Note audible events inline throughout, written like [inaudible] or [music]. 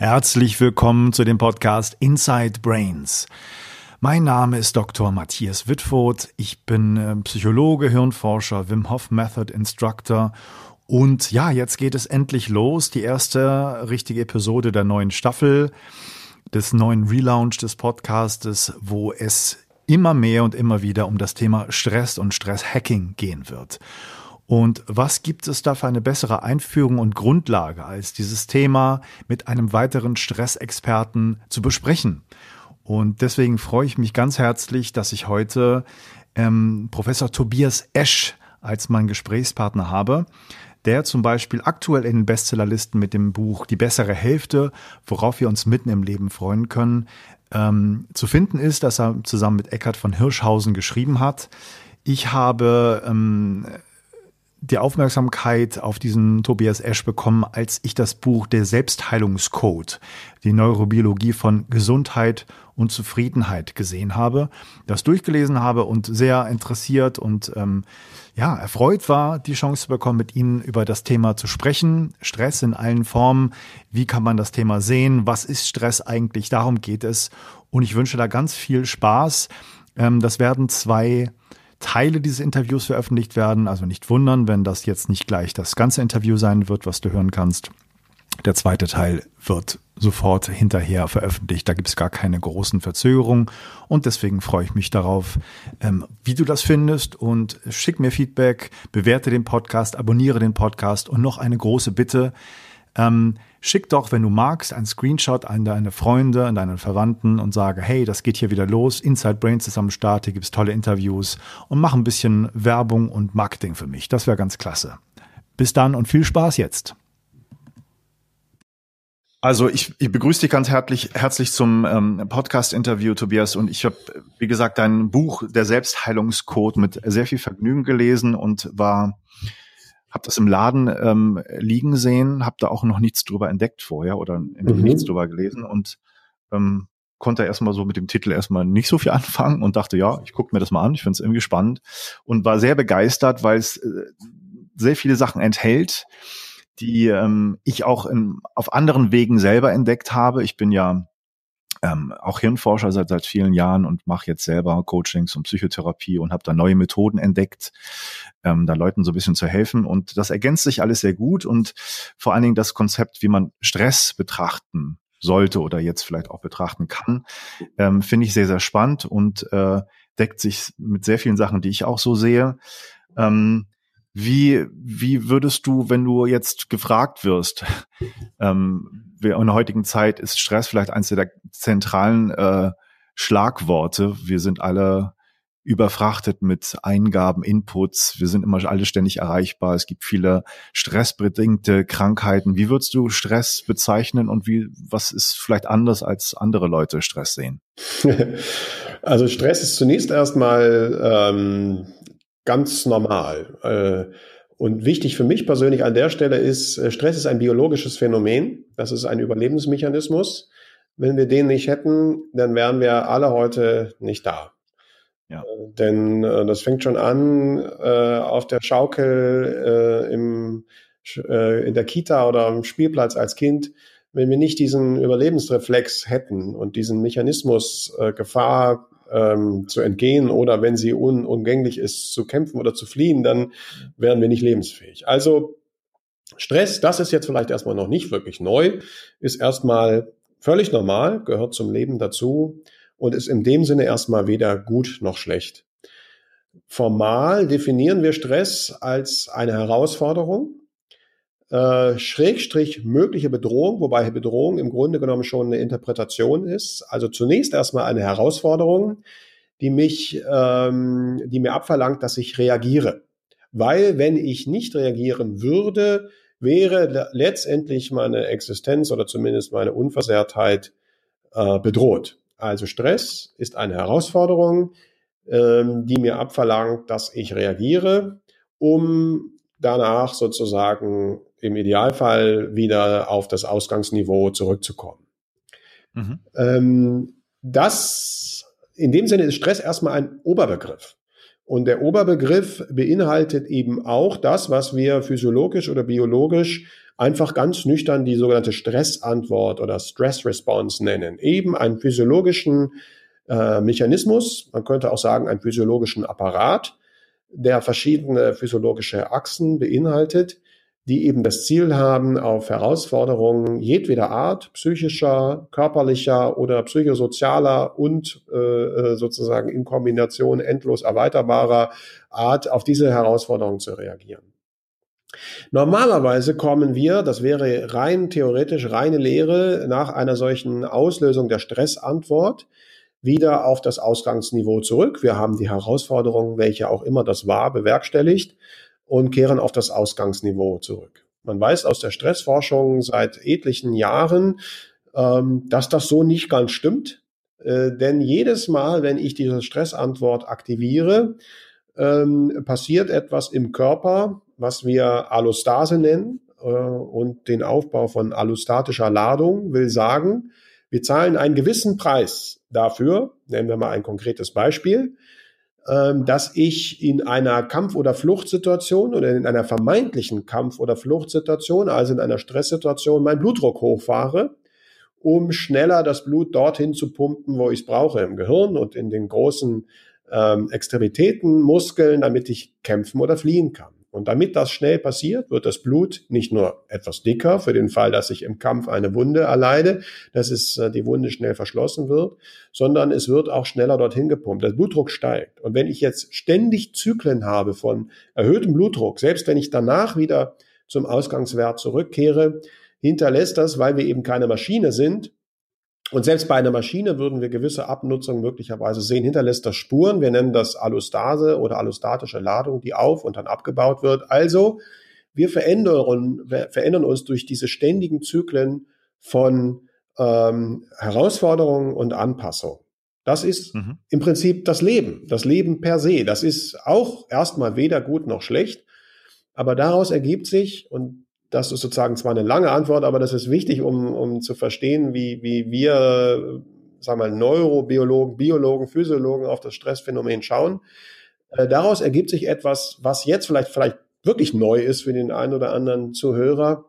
Herzlich willkommen zu dem Podcast Inside Brains. Mein Name ist Dr. Matthias Wittfurt. Ich bin äh, Psychologe, Hirnforscher, Wim Hof Method Instructor. Und ja, jetzt geht es endlich los. Die erste richtige Episode der neuen Staffel, des neuen Relaunch des Podcastes, wo es immer mehr und immer wieder um das Thema Stress und Stresshacking gehen wird. Und was gibt es da für eine bessere Einführung und Grundlage, als dieses Thema mit einem weiteren Stressexperten zu besprechen? Und deswegen freue ich mich ganz herzlich, dass ich heute ähm, Professor Tobias Esch als mein Gesprächspartner habe, der zum Beispiel aktuell in den Bestsellerlisten mit dem Buch Die bessere Hälfte, worauf wir uns mitten im Leben freuen können, ähm, zu finden ist, dass er zusammen mit Eckhard von Hirschhausen geschrieben hat. Ich habe ähm, die Aufmerksamkeit auf diesen Tobias Esch bekommen, als ich das Buch Der Selbstheilungscode, die Neurobiologie von Gesundheit und Zufriedenheit gesehen habe, das durchgelesen habe und sehr interessiert und ähm, ja, erfreut war, die Chance zu bekommen, mit Ihnen über das Thema zu sprechen. Stress in allen Formen. Wie kann man das Thema sehen? Was ist Stress eigentlich? Darum geht es. Und ich wünsche da ganz viel Spaß. Ähm, das werden zwei Teile dieses Interviews veröffentlicht werden. Also nicht wundern, wenn das jetzt nicht gleich das ganze Interview sein wird, was du hören kannst. Der zweite Teil wird sofort hinterher veröffentlicht. Da gibt es gar keine großen Verzögerungen und deswegen freue ich mich darauf, ähm, wie du das findest und schick mir Feedback, bewerte den Podcast, abonniere den Podcast und noch eine große Bitte. Ähm, schick doch, wenn du magst, einen Screenshot an deine Freunde, an deine Verwandten und sage, hey, das geht hier wieder los. Inside Brains ist am Start, hier gibt's tolle Interviews und mach ein bisschen Werbung und Marketing für mich. Das wäre ganz klasse. Bis dann und viel Spaß jetzt. Also ich, ich begrüße dich ganz herzlich, herzlich zum ähm, Podcast-Interview, Tobias. Und ich habe, wie gesagt, dein Buch Der Selbstheilungscode mit sehr viel Vergnügen gelesen und war habe das im Laden ähm, liegen sehen, habe da auch noch nichts drüber entdeckt vorher oder mhm. nichts drüber gelesen und ähm, konnte erstmal so mit dem Titel erstmal nicht so viel [laughs] anfangen und dachte, ja, ich gucke mir das mal an, ich finde es irgendwie spannend und war sehr begeistert, weil es äh, sehr viele Sachen enthält, die ähm, ich auch in, auf anderen Wegen selber entdeckt habe. Ich bin ja ähm, auch Hirnforscher seit seit vielen Jahren und mache jetzt selber Coachings und Psychotherapie und habe da neue Methoden entdeckt, ähm, da Leuten so ein bisschen zu helfen. Und das ergänzt sich alles sehr gut und vor allen Dingen das Konzept, wie man Stress betrachten sollte oder jetzt vielleicht auch betrachten kann, ähm, finde ich sehr, sehr spannend und äh, deckt sich mit sehr vielen Sachen, die ich auch so sehe. Ähm, wie, wie würdest du, wenn du jetzt gefragt wirst, [laughs] ähm, in der heutigen Zeit ist Stress vielleicht eines der zentralen äh, Schlagworte. Wir sind alle überfrachtet mit Eingaben, Inputs. Wir sind immer alle ständig erreichbar. Es gibt viele stressbedingte Krankheiten. Wie würdest du Stress bezeichnen und wie, was ist vielleicht anders als andere Leute Stress sehen? [laughs] Also Stress ist zunächst erstmal ähm, ganz normal. Äh, und wichtig für mich persönlich an der Stelle ist, äh, Stress ist ein biologisches Phänomen. Das ist ein Überlebensmechanismus. Wenn wir den nicht hätten, dann wären wir alle heute nicht da. Ja. Äh, denn das fängt schon an auf der Schaukel im, in der Kita oder am Spielplatz als Kind. Wenn wir nicht diesen Überlebensreflex hätten und diesen Mechanismus äh, Gefahr ähm, zu entgehen oder wenn sie un unumgänglich ist, zu kämpfen oder zu fliehen, dann wären wir nicht lebensfähig. Also Stress, das ist jetzt vielleicht erstmal noch nicht wirklich neu, ist erstmal völlig normal, gehört zum Leben dazu und ist in dem Sinne erstmal weder gut noch schlecht. Formal definieren wir Stress als eine Herausforderung, äh, Schrägstrich mögliche Bedrohung, wobei Bedrohung im Grunde genommen schon eine Interpretation ist. Also zunächst erstmal eine Herausforderung, die mich, ähm, die mir abverlangt, dass ich reagiere. Weil wenn ich nicht reagieren würde, wäre letztendlich meine Existenz oder zumindest meine Unversehrtheit äh, bedroht. Also Stress ist eine Herausforderung, ähm, die mir abverlangt, dass ich reagiere, um danach sozusagen im Idealfall wieder auf das Ausgangsniveau zurückzukommen. Mhm. Ähm, das, in dem Sinne ist Stress erstmal ein Oberbegriff. Und der Oberbegriff beinhaltet eben auch das, was wir physiologisch oder biologisch einfach ganz nüchtern die sogenannte Stressantwort oder Stress Response nennen. Eben einen physiologischen äh, Mechanismus, man könnte auch sagen einen physiologischen Apparat, der verschiedene physiologische Achsen beinhaltet, die eben das Ziel haben, auf Herausforderungen jedweder Art, psychischer, körperlicher oder psychosozialer und äh, äh, sozusagen in Kombination endlos erweiterbarer Art auf diese Herausforderungen zu reagieren. Normalerweise kommen wir, das wäre rein theoretisch reine Lehre, nach einer solchen Auslösung der Stressantwort wieder auf das Ausgangsniveau zurück. Wir haben die Herausforderung, welche auch immer das war, bewerkstelligt und kehren auf das Ausgangsniveau zurück. Man weiß aus der Stressforschung seit etlichen Jahren, ähm, dass das so nicht ganz stimmt. Äh, denn jedes Mal, wenn ich diese Stressantwort aktiviere, ähm, passiert etwas im Körper, was wir Allostase nennen. Äh, und den Aufbau von allostatischer Ladung will sagen, wir zahlen einen gewissen Preis dafür, nennen wir mal ein konkretes Beispiel, ähm, dass ich in einer Kampf- oder Fluchtsituation oder in einer vermeintlichen Kampf- oder Fluchtsituation, also in einer Stresssituation, meinen Blutdruck hochfahre, um schneller das Blut dorthin zu pumpen, wo ich es brauche, im Gehirn und in den großen ähm, Extremitäten, Muskeln, damit ich kämpfen oder fliehen kann. Und damit das schnell passiert, wird das Blut nicht nur etwas dicker für den Fall, dass ich im Kampf eine Wunde erleide, dass es äh, die Wunde schnell verschlossen wird, sondern es wird auch schneller dorthin gepumpt. Der Blutdruck steigt. Und wenn ich jetzt ständig Zyklen habe von erhöhtem Blutdruck, selbst wenn ich danach wieder zum Ausgangswert zurückkehre, hinterlässt das, weil wir eben keine Maschine sind, und selbst bei einer Maschine würden wir gewisse Abnutzung möglicherweise sehen, hinterlässt das Spuren. Wir nennen das Allostase oder allostatische Ladung, die auf und dann abgebaut wird. Also wir verändern, wir verändern uns durch diese ständigen Zyklen von ähm, Herausforderungen und Anpassung. Das ist mhm. im Prinzip das Leben, das Leben per se. Das ist auch erstmal weder gut noch schlecht, aber daraus ergibt sich, und das ist sozusagen zwar eine lange Antwort, aber das ist wichtig, um, um zu verstehen, wie, wie wir, sagen wir mal, Neurobiologen, Biologen, Physiologen auf das Stressphänomen schauen. Äh, daraus ergibt sich etwas, was jetzt vielleicht, vielleicht wirklich neu ist für den einen oder anderen Zuhörer,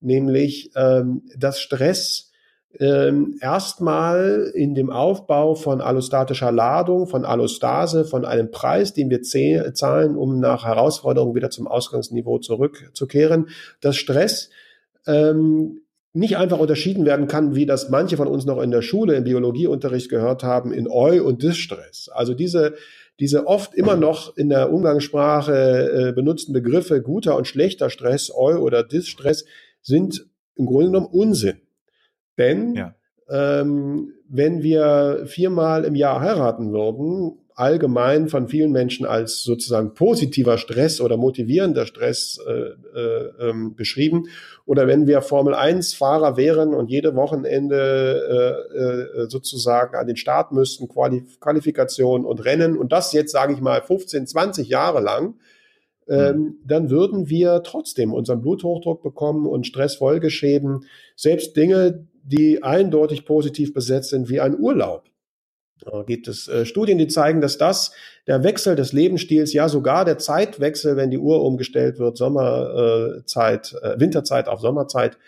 nämlich, ähm, dass Stress ähm, erstmal in dem Aufbau von allostatischer Ladung, von Allostase, von einem Preis, den wir zahlen, um nach Herausforderungen wieder zum Ausgangsniveau zurückzukehren, dass Stress ähm, nicht einfach unterschieden werden kann, wie das manche von uns noch in der Schule im Biologieunterricht gehört haben, in Eu- und Distress. Also diese, diese oft immer noch in der Umgangssprache äh, benutzten Begriffe guter und schlechter Stress, Eu- oder Distress, sind im Grunde genommen Unsinn. Denn ja. ähm, wenn wir viermal im Jahr heiraten würden, allgemein von vielen Menschen als sozusagen positiver Stress oder motivierender Stress äh, äh, ähm, beschrieben. Oder wenn wir Formel 1 Fahrer wären und jede Wochenende äh, äh, sozusagen an den Start müssten, Qualif Qualifikation und Rennen und das jetzt, sage ich mal, 15, 20 Jahre lang, ähm, mhm. dann würden wir trotzdem unseren Bluthochdruck bekommen und Stressfolgeschäden. Selbst Dinge, die eindeutig positiv besetzt sind, wie ein Urlaub. Da gibt es äh, Studien, die zeigen, dass das der Wechsel des Lebensstils, ja sogar der Zeitwechsel, wenn die Uhr umgestellt wird, Sommerzeit, äh, Winterzeit auf Sommerzeit.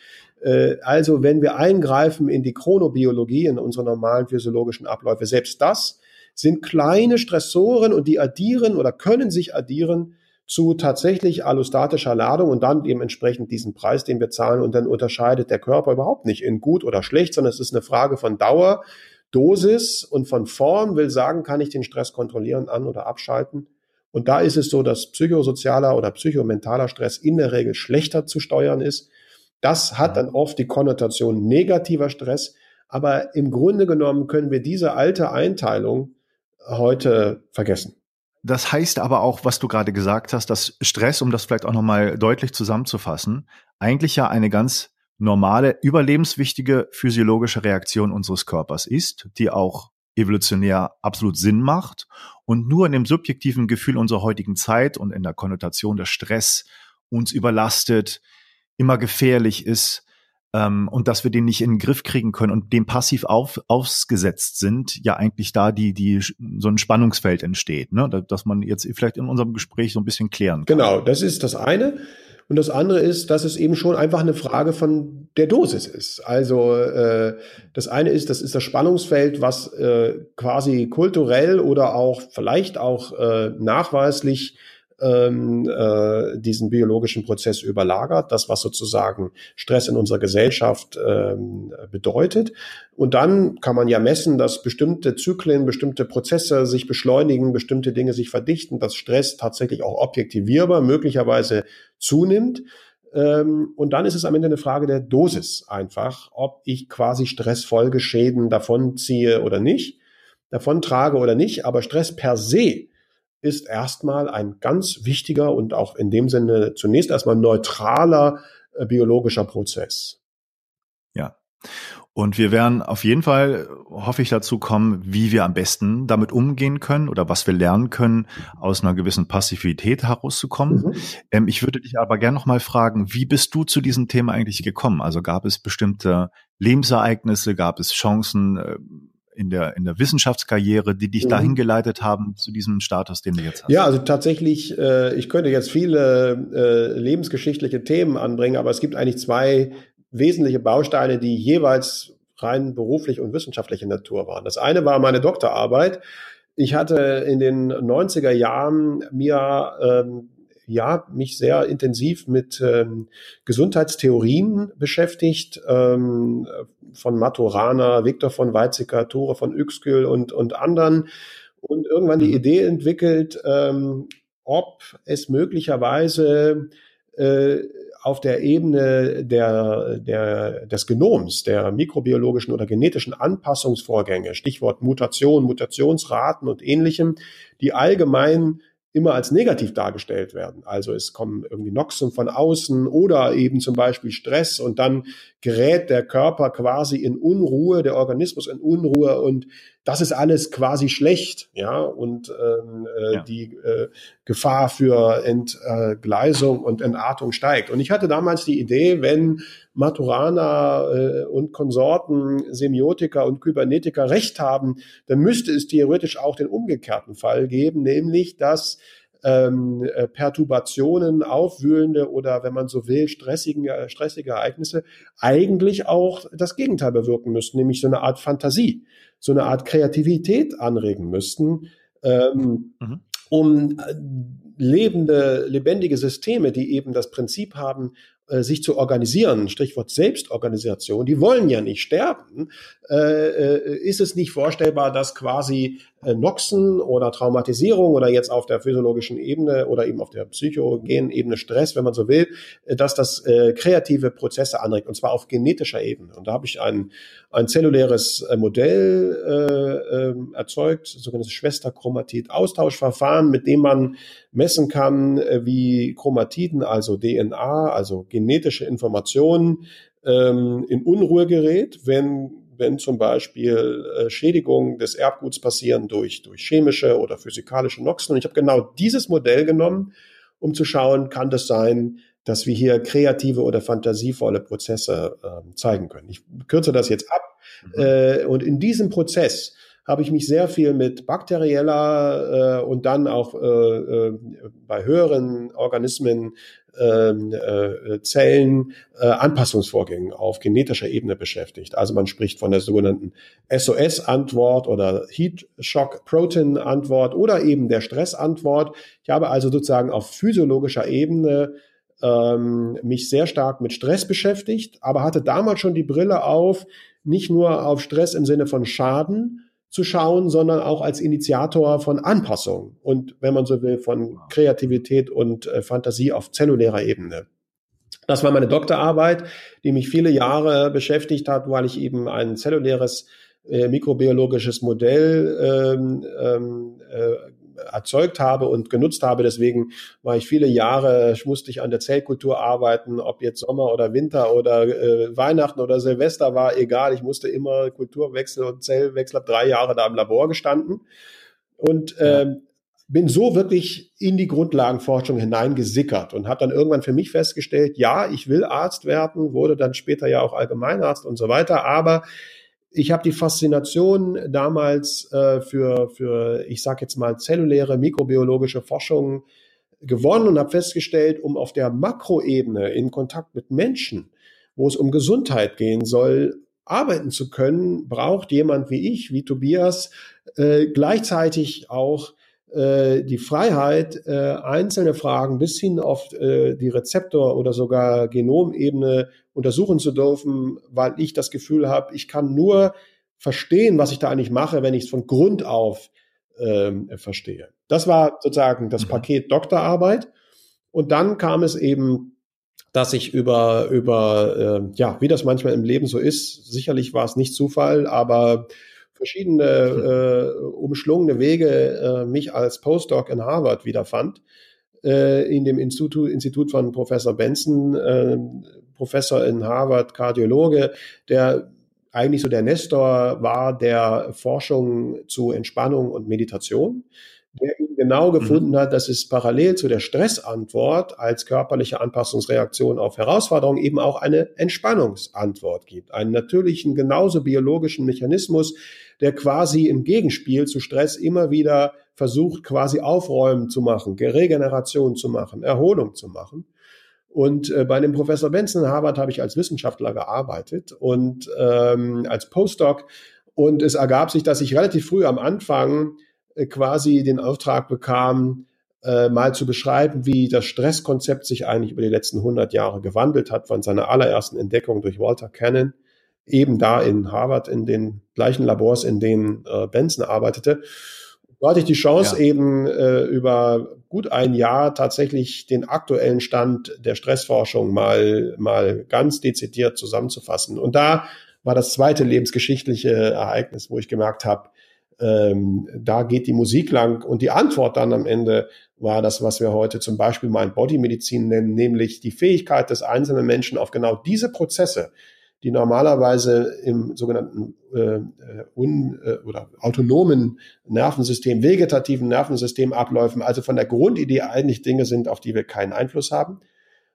Äh, also wenn wir eingreifen in die Chronobiologie, in unsere normalen physiologischen Abläufe, selbst das sind kleine Stressoren und die addieren oder können sich addieren zu tatsächlich allostatischer Ladung und dann dementsprechend diesen Preis, den wir zahlen und dann unterscheidet der Körper überhaupt nicht in gut oder schlecht, sondern es ist eine Frage von Dauer, Dosis und von Form will sagen, kann ich den Stress kontrollieren, an- oder abschalten. Und da ist es so, dass psychosozialer oder psychomentaler Stress in der Regel schlechter zu steuern ist. Das hat dann oft die Konnotation negativer Stress. Aber im Grunde genommen können wir diese alte Einteilung heute vergessen. Das heißt aber auch, was du gerade gesagt hast, dass Stress, um das vielleicht auch nochmal deutlich zusammenzufassen, eigentlich ja eine ganz normale, überlebenswichtige physiologische Reaktion unseres Körpers ist, die auch evolutionär absolut Sinn macht und nur in dem subjektiven Gefühl unserer heutigen Zeit und in der Konnotation des Stress uns überlastet, immer gefährlich ist, ähm, und dass wir den nicht in den Griff kriegen können und dem passiv auf, ausgesetzt sind, ja eigentlich da die, die so ein Spannungsfeld entsteht, ne? dass man jetzt vielleicht in unserem Gespräch so ein bisschen klären kann. Genau, das ist das eine. Und das andere ist, dass es eben schon einfach eine Frage von der Dosis ist. Also äh, das eine ist, das ist das Spannungsfeld, was äh, quasi kulturell oder auch vielleicht auch äh, nachweislich ähm, äh, diesen biologischen Prozess überlagert, das was sozusagen Stress in unserer Gesellschaft ähm, bedeutet. Und dann kann man ja messen, dass bestimmte Zyklen, bestimmte Prozesse sich beschleunigen, bestimmte Dinge sich verdichten, dass Stress tatsächlich auch objektivierbar möglicherweise zunimmt. Ähm, und dann ist es am Ende eine Frage der Dosis einfach, ob ich quasi Stressfolgeschäden davonziehe oder nicht, davon trage oder nicht. Aber Stress per se ist erstmal ein ganz wichtiger und auch in dem Sinne zunächst erstmal neutraler äh, biologischer Prozess. Ja. Und wir werden auf jeden Fall, hoffe ich, dazu kommen, wie wir am besten damit umgehen können oder was wir lernen können, aus einer gewissen Passivität herauszukommen. Mhm. Ähm, ich würde dich aber gerne noch mal fragen, wie bist du zu diesem Thema eigentlich gekommen? Also gab es bestimmte Lebensereignisse, gab es Chancen, äh, in der, in der Wissenschaftskarriere, die dich mhm. dahin geleitet haben zu diesem Status, den du jetzt hast? Ja, also tatsächlich, äh, ich könnte jetzt viele äh, lebensgeschichtliche Themen anbringen, aber es gibt eigentlich zwei wesentliche Bausteine, die jeweils rein beruflich und wissenschaftliche Natur waren. Das eine war meine Doktorarbeit. Ich hatte in den 90er Jahren mir ähm, ja, mich sehr intensiv mit ähm, Gesundheitstheorien beschäftigt, ähm, von Maturana, Viktor von Weizsäcker, Tore von Uexküll und, und anderen. Und irgendwann die mhm. Idee entwickelt, ähm, ob es möglicherweise äh, auf der Ebene der, der, des Genoms, der mikrobiologischen oder genetischen Anpassungsvorgänge, Stichwort Mutation, Mutationsraten und ähnlichem, die allgemein immer als negativ dargestellt werden. Also es kommen irgendwie Noxen von außen oder eben zum Beispiel Stress und dann gerät der Körper quasi in Unruhe, der Organismus in Unruhe und das ist alles quasi schlecht, ja, und ähm, äh, ja. die äh, Gefahr für Entgleisung und Entartung steigt. Und ich hatte damals die Idee, wenn Maturana äh, und Konsorten, Semiotiker und Kybernetiker recht haben, dann müsste es theoretisch auch den umgekehrten Fall geben, nämlich dass ähm, äh, Perturbationen, aufwühlende oder, wenn man so will, stressigen, äh, stressige Ereignisse eigentlich auch das Gegenteil bewirken müssten, nämlich so eine Art Fantasie, so eine Art Kreativität anregen müssten, ähm, mhm. um äh, lebende, lebendige Systeme, die eben das Prinzip haben, sich zu organisieren, Stichwort Selbstorganisation, die wollen ja nicht sterben, äh, äh, ist es nicht vorstellbar, dass quasi äh, Noxen oder Traumatisierung oder jetzt auf der physiologischen Ebene oder eben auf der psychogenen Ebene Stress, wenn man so will, äh, dass das äh, kreative Prozesse anregt und zwar auf genetischer Ebene. Und da habe ich ein, ein zelluläres äh, Modell äh, äh, erzeugt, sogenanntes Schwesterchromatid-Austauschverfahren, mit dem man messen kann, äh, wie Chromatiden, also DNA, also genetische Informationen, ähm, in Unruhe gerät, wenn wenn zum Beispiel äh, Schädigungen des Erbguts passieren durch, durch chemische oder physikalische Noxen. Und ich habe genau dieses Modell genommen, um zu schauen, kann das sein, dass wir hier kreative oder fantasievolle Prozesse äh, zeigen können. Ich kürze das jetzt ab. Mhm. Äh, und in diesem Prozess habe ich mich sehr viel mit bakterieller äh, und dann auch äh, äh, bei höheren Organismen äh, Zellen äh, Anpassungsvorgängen auf genetischer Ebene beschäftigt. Also man spricht von der sogenannten SOS-Antwort oder Heat Shock Protein Antwort oder eben der Stressantwort. Ich habe also sozusagen auf physiologischer Ebene ähm, mich sehr stark mit Stress beschäftigt, aber hatte damals schon die Brille auf, nicht nur auf Stress im Sinne von Schaden, zu schauen, sondern auch als Initiator von Anpassung und, wenn man so will, von Kreativität und äh, Fantasie auf zellulärer Ebene. Das war meine Doktorarbeit, die mich viele Jahre beschäftigt hat, weil ich eben ein zelluläres äh, mikrobiologisches Modell ähm, ähm äh, erzeugt habe und genutzt habe. Deswegen war ich viele Jahre, musste ich an der Zellkultur arbeiten, ob jetzt Sommer oder Winter oder äh, Weihnachten oder Silvester war, egal. Ich musste immer Kulturwechsel und Zellwechsel, habe drei Jahre da im Labor gestanden. Und ähm, bin so wirklich in die Grundlagenforschung hineingesickert und habe dann irgendwann für mich festgestellt, ja, ich will Arzt werden, wurde dann später ja auch Allgemeinarzt und so weiter, aber ich habe die Faszination damals äh, für, für, ich sage jetzt mal, zelluläre mikrobiologische Forschung gewonnen und habe festgestellt, um auf der Makroebene in Kontakt mit Menschen, wo es um Gesundheit gehen soll, arbeiten zu können, braucht jemand wie ich, wie Tobias, äh, gleichzeitig auch die Freiheit, äh, einzelne Fragen bis hin auf äh, die Rezeptor- oder sogar Genomebene untersuchen zu dürfen, weil ich das Gefühl habe, ich kann nur verstehen, was ich da eigentlich mache, wenn ich es von Grund auf ähm, verstehe. Das war sozusagen das mhm. Paket Doktorarbeit. Und dann kam es eben, dass ich über, über äh, ja, wie das manchmal im Leben so ist, sicherlich war es nicht Zufall, aber verschiedene äh, umschlungene Wege äh, mich als Postdoc in Harvard wiederfand, äh, in dem Institut, Institut von Professor Benson, äh, Professor in Harvard, Kardiologe, der eigentlich so der Nestor war der Forschung zu Entspannung und Meditation der eben genau mhm. gefunden mhm. hat, dass es parallel zu der Stressantwort als körperliche Anpassungsreaktion auf Herausforderungen eben auch eine Entspannungsantwort gibt. Einen natürlichen, genauso biologischen Mechanismus, der quasi im Gegenspiel zu Stress immer wieder versucht, quasi Aufräumen zu machen, Regeneration zu machen, Erholung zu machen. Und äh, bei dem Professor Benson in Harvard habe ich als Wissenschaftler gearbeitet und ähm, als Postdoc. Und es ergab sich, dass ich relativ früh am Anfang quasi den Auftrag bekam, äh, mal zu beschreiben, wie das Stresskonzept sich eigentlich über die letzten 100 Jahre gewandelt hat, von seiner allerersten Entdeckung durch Walter Cannon, eben da in Harvard, in den gleichen Labors, in denen äh, Benson arbeitete. Da hatte ich die Chance, ja. eben äh, über gut ein Jahr tatsächlich den aktuellen Stand der Stressforschung mal, mal ganz dezidiert zusammenzufassen. Und da war das zweite lebensgeschichtliche Ereignis, wo ich gemerkt habe, ähm, da geht die Musik lang. Und die Antwort dann am Ende war das, was wir heute zum Beispiel Mind-Body-Medizin nennen, nämlich die Fähigkeit des einzelnen Menschen auf genau diese Prozesse, die normalerweise im sogenannten äh, un, äh, oder autonomen Nervensystem, vegetativen Nervensystem abläufen, also von der Grundidee eigentlich Dinge sind, auf die wir keinen Einfluss haben.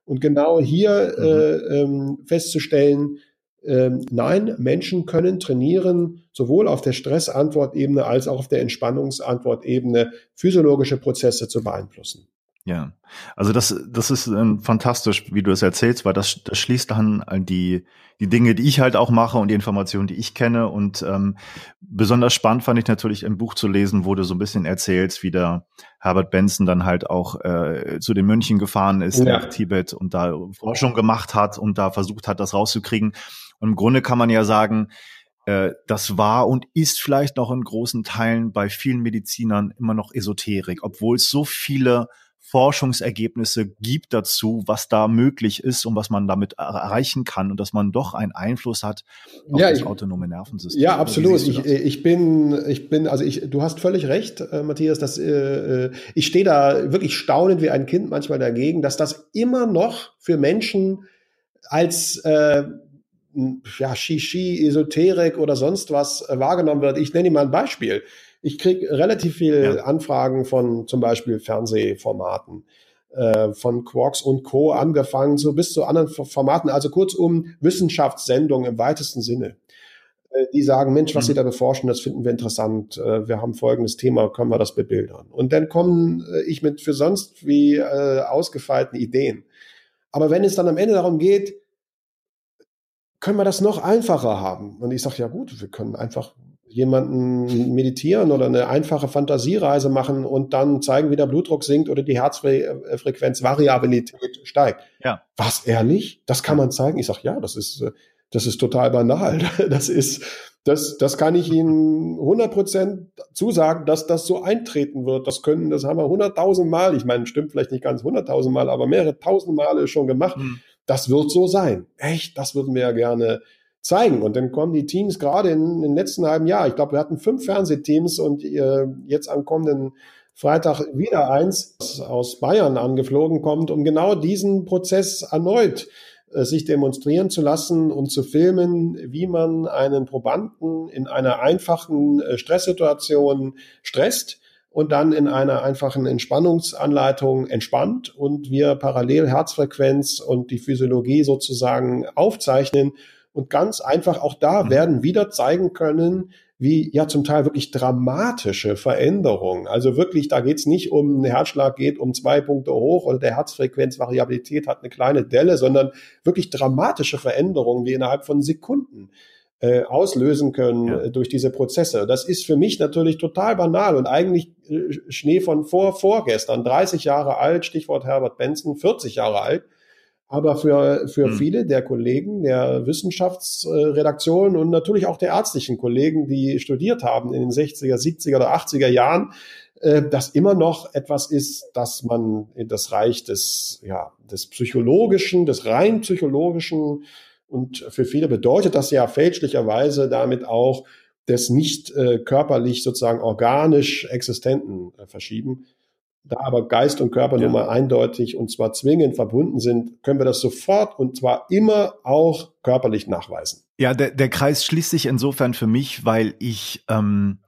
Und genau hier mhm. äh, ähm, festzustellen, ähm, nein, Menschen können trainieren, sowohl auf der Stressantwortebene als auch auf der Entspannungsantwortebene physiologische Prozesse zu beeinflussen. Ja, also das, das ist ähm, fantastisch, wie du es erzählst, weil das, das schließt dann die, die Dinge, die ich halt auch mache und die Informationen, die ich kenne. Und ähm, besonders spannend fand ich natürlich im Buch zu lesen, wo du so ein bisschen erzählst, wie der Herbert Benson dann halt auch äh, zu den München gefahren ist ja. nach Tibet und da Forschung gemacht hat und da versucht hat, das rauszukriegen. Und im Grunde kann man ja sagen, äh, das war und ist vielleicht noch in großen Teilen bei vielen Medizinern immer noch Esoterik, obwohl es so viele Forschungsergebnisse gibt dazu, was da möglich ist und was man damit erreichen kann und dass man doch einen Einfluss hat auf ja, das ich, autonome Nervensystem. Ja, absolut. Ich, ich bin, ich bin, also ich, du hast völlig recht, äh, Matthias, dass äh, äh, ich stehe da wirklich staunend wie ein Kind manchmal dagegen, dass das immer noch für Menschen als äh, ja, Shishi, Esoterik oder sonst was äh, wahrgenommen wird. Ich nenne dir mal ein Beispiel. Ich kriege relativ viel ja. Anfragen von zum Beispiel Fernsehformaten, äh, von Quarks und Co. angefangen, so bis zu anderen Formaten, also kurzum Wissenschaftssendungen im weitesten Sinne. Äh, die sagen, Mensch, was mhm. Sie da beforschen, das finden wir interessant. Äh, wir haben folgendes Thema, können wir das bebildern? Und dann kommen äh, ich mit für sonst wie äh, ausgefeilten Ideen. Aber wenn es dann am Ende darum geht, können wir das noch einfacher haben? Und ich sage, ja gut, wir können einfach jemanden meditieren oder eine einfache Fantasiereise machen und dann zeigen, wie der Blutdruck sinkt oder die Herzfrequenzvariabilität steigt. Ja. Was ehrlich? Das kann man zeigen? Ich sage, ja, das ist, das ist total banal. [laughs] Das ist, das, das kann ich Ihnen 100 Prozent zusagen, dass das so eintreten wird. Das können, das haben wir hunderttausend Mal. Ich meine, stimmt vielleicht nicht ganz hunderttausend Mal, aber mehrere tausend Male schon gemacht. Hm. Das wird so sein. Echt, das würden wir ja gerne zeigen. Und dann kommen die Teams gerade in, in den letzten halben Jahr. Ich glaube, wir hatten fünf Fernsehteams und äh, jetzt am kommenden Freitag wieder eins aus Bayern angeflogen kommt, um genau diesen Prozess erneut äh, sich demonstrieren zu lassen und zu filmen, wie man einen Probanden in einer einfachen äh, Stresssituation stresst und dann in einer einfachen Entspannungsanleitung entspannt und wir parallel Herzfrequenz und die Physiologie sozusagen aufzeichnen und ganz einfach auch da mhm. werden wieder zeigen können, wie ja zum Teil wirklich dramatische Veränderungen. Also wirklich, da geht's nicht um, der Herzschlag geht um zwei Punkte hoch oder der Herzfrequenzvariabilität hat eine kleine Delle, sondern wirklich dramatische Veränderungen, die innerhalb von Sekunden äh, auslösen können ja. Äh, durch diese Prozesse. Das ist für mich natürlich total banal und eigentlich äh, Schnee von vor vorgestern, 30 Jahre alt, Stichwort Herbert Benson, 40 Jahre alt. Aber für, für hm. viele der Kollegen der Wissenschaftsredaktion und natürlich auch der ärztlichen Kollegen, die studiert haben in den 60er, 70er oder 80er Jahren, äh, das immer noch etwas ist, dass man in das Reich des, ja, des psychologischen, des rein psychologischen und für viele bedeutet das ja fälschlicherweise damit auch des nicht äh, körperlich sozusagen organisch Existenten äh, verschieben. Da aber Geist und Körper ja. nun mal eindeutig und zwar zwingend verbunden sind, können wir das sofort und zwar immer auch körperlich nachweisen. Ja, der, der Kreis schließt sich insofern für mich, weil ich ähm,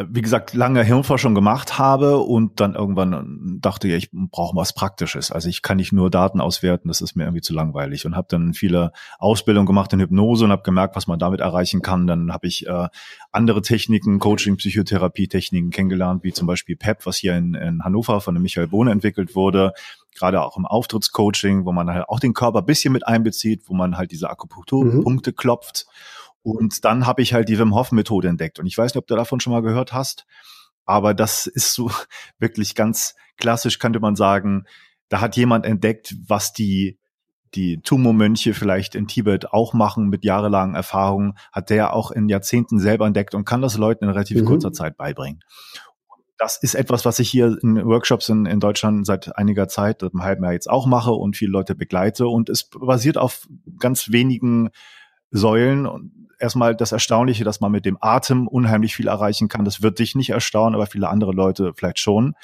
wie gesagt, lange Hirnforschung gemacht habe und dann irgendwann dachte, ja, ich brauche was Praktisches. Also ich kann nicht nur Daten auswerten, das ist mir irgendwie zu langweilig und habe dann viele Ausbildungen gemacht in Hypnose und habe gemerkt, was man damit erreichen kann. Dann habe ich äh, andere Techniken, Coaching, Psychotherapie-Techniken kennengelernt, wie zum Beispiel PEP, was hier in, in Hannover von dem Michael Bohne entwickelt wurde gerade auch im Auftrittscoaching, wo man halt auch den Körper bisschen mit einbezieht, wo man halt diese Akupunkturpunkte mhm. klopft und dann habe ich halt die Wim Hof Methode entdeckt. Und ich weiß nicht, ob du davon schon mal gehört hast, aber das ist so [laughs] wirklich ganz klassisch, könnte man sagen. Da hat jemand entdeckt, was die die Tumo-Mönche vielleicht in Tibet auch machen mit jahrelangen Erfahrungen, hat der auch in Jahrzehnten selber entdeckt und kann das Leuten in relativ mhm. kurzer Zeit beibringen. Das ist etwas, was ich hier in Workshops in, in Deutschland seit einiger Zeit, einem halben Jahr jetzt auch mache und viele Leute begleite. Und es basiert auf ganz wenigen Säulen. Und erstmal das Erstaunliche, dass man mit dem Atem unheimlich viel erreichen kann. Das wird dich nicht erstaunen, aber viele andere Leute vielleicht schon.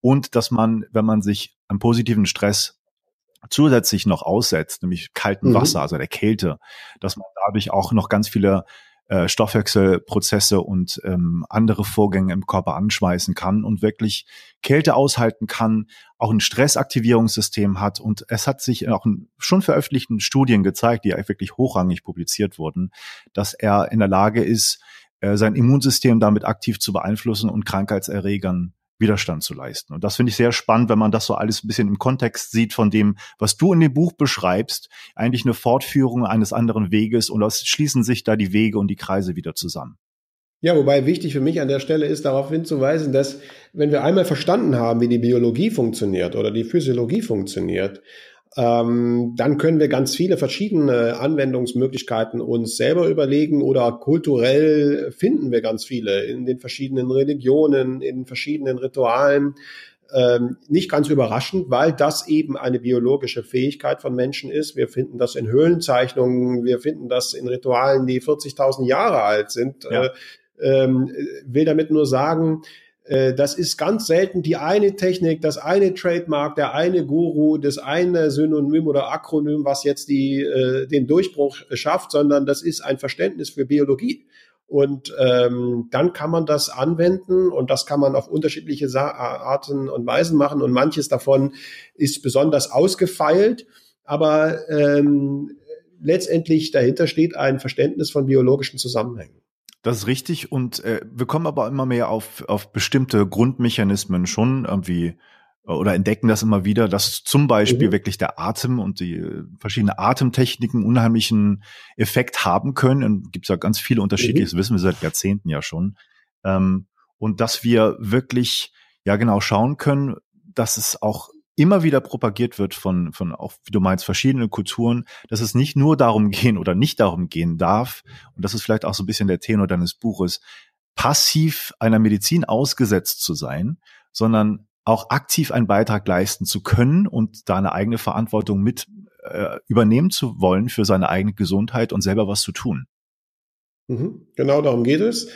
Und dass man, wenn man sich einem positiven Stress zusätzlich noch aussetzt, nämlich kaltem mhm. Wasser, also der Kälte, dass man dadurch auch noch ganz viele äh, Stoffwechselprozesse und ähm, andere Vorgänge im Körper anschmeißen kann und wirklich Kälte aushalten kann, auch ein Stressaktivierungssystem hat. Und es hat sich auch in schon veröffentlichten Studien gezeigt, die wirklich hochrangig publiziert wurden, dass er in der Lage ist, äh, sein Immunsystem damit aktiv zu beeinflussen und Krankheitserregern Widerstand zu leisten. Und das finde ich sehr spannend, wenn man das so alles ein bisschen im Kontext sieht von dem, was du in dem Buch beschreibst, eigentlich eine Fortführung eines anderen Weges und es schließen sich da die Wege und die Kreise wieder zusammen. Ja, wobei wichtig für mich an der Stelle ist, darauf hinzuweisen, dass wenn wir einmal verstanden haben, wie die Biologie funktioniert oder die Physiologie funktioniert, ähm, dann können wir ganz viele verschiedene Anwendungsmöglichkeiten uns selber überlegen oder kulturell finden wir ganz viele in den verschiedenen Religionen, in verschiedenen Ritualen. Ähm, nicht ganz überraschend, weil das eben eine biologische Fähigkeit von Menschen ist. Wir finden das in Höhlenzeichnungen, wir finden das in Ritualen, die 40.000 Jahre alt sind. Ja. Äh, ähm, will damit nur sagen, das ist ganz selten die eine Technik, das eine Trademark, der eine Guru, das eine Synonym oder Akronym, was jetzt die, äh, den Durchbruch schafft, sondern das ist ein Verständnis für Biologie. Und ähm, dann kann man das anwenden und das kann man auf unterschiedliche Sa Arten und Weisen machen. Und manches davon ist besonders ausgefeilt, aber ähm, letztendlich dahinter steht ein Verständnis von biologischen Zusammenhängen. Das ist richtig und äh, wir kommen aber immer mehr auf, auf bestimmte Grundmechanismen schon irgendwie äh, oder entdecken das immer wieder, dass zum Beispiel mhm. wirklich der Atem und die äh, verschiedenen Atemtechniken unheimlichen Effekt haben können. Und gibt es ja ganz viele unterschiedliche, mhm. das wissen wir seit Jahrzehnten ja schon. Ähm, und dass wir wirklich, ja genau, schauen können, dass es auch immer wieder propagiert wird von, von auch, wie du meinst, verschiedenen Kulturen, dass es nicht nur darum [laughs] gehen oder nicht darum gehen darf, und das ist vielleicht auch so ein bisschen der Tenor deines Buches, passiv einer Medizin ausgesetzt zu sein, sondern auch aktiv einen Beitrag leisten zu können und da eine eigene Verantwortung mit äh, übernehmen zu wollen für seine eigene Gesundheit und selber was zu tun. Mhm. Genau darum geht es.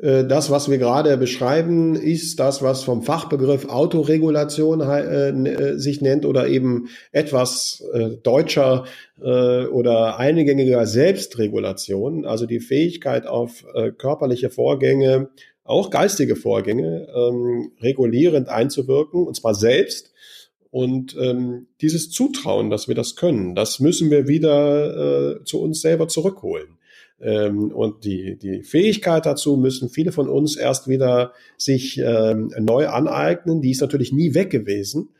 Äh, das, was wir gerade beschreiben, ist das, was vom Fachbegriff Autoregulation äh, äh, sich nennt oder eben etwas deutscher oder eingängiger Selbstregulation, also die Fähigkeit auf körperliche Vorgänge auch geistige Vorgänge ähm, regulierend einzuwirken, und zwar selbst. Und ähm, dieses Zutrauen, dass wir das können, das müssen wir wieder äh, zu uns selber zurückholen. Ähm, und die, die Fähigkeit dazu müssen viele von uns erst wieder sich ähm, neu aneignen. Die ist natürlich nie weg gewesen.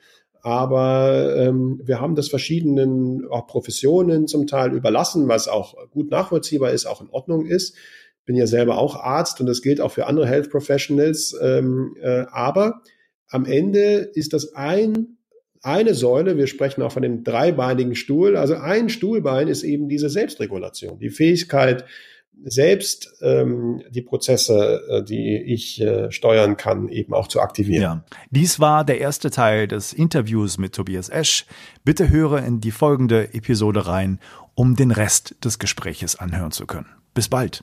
Aber ähm, wir haben das verschiedenen auch Professionen zum Teil überlassen, was auch gut nachvollziehbar ist, auch in Ordnung ist. Bin ja selber auch Arzt und das gilt auch für andere Health Professionals. Ähm, äh, aber am Ende ist das ein eine Säule, wir sprechen auch von dem dreibeinigen Stuhl, also ein Stuhlbein ist eben diese Selbstregulation, die Fähigkeit, selbst ähm, die Prozesse, äh, die ich äh, steuern kann, eben auch zu aktivieren. Ja. Dies war der erste Teil des Interviews mit Tobias Esch. Bitte höre in die folgende Episode rein, um den Rest des Gespräches anhören zu können. Bis bald.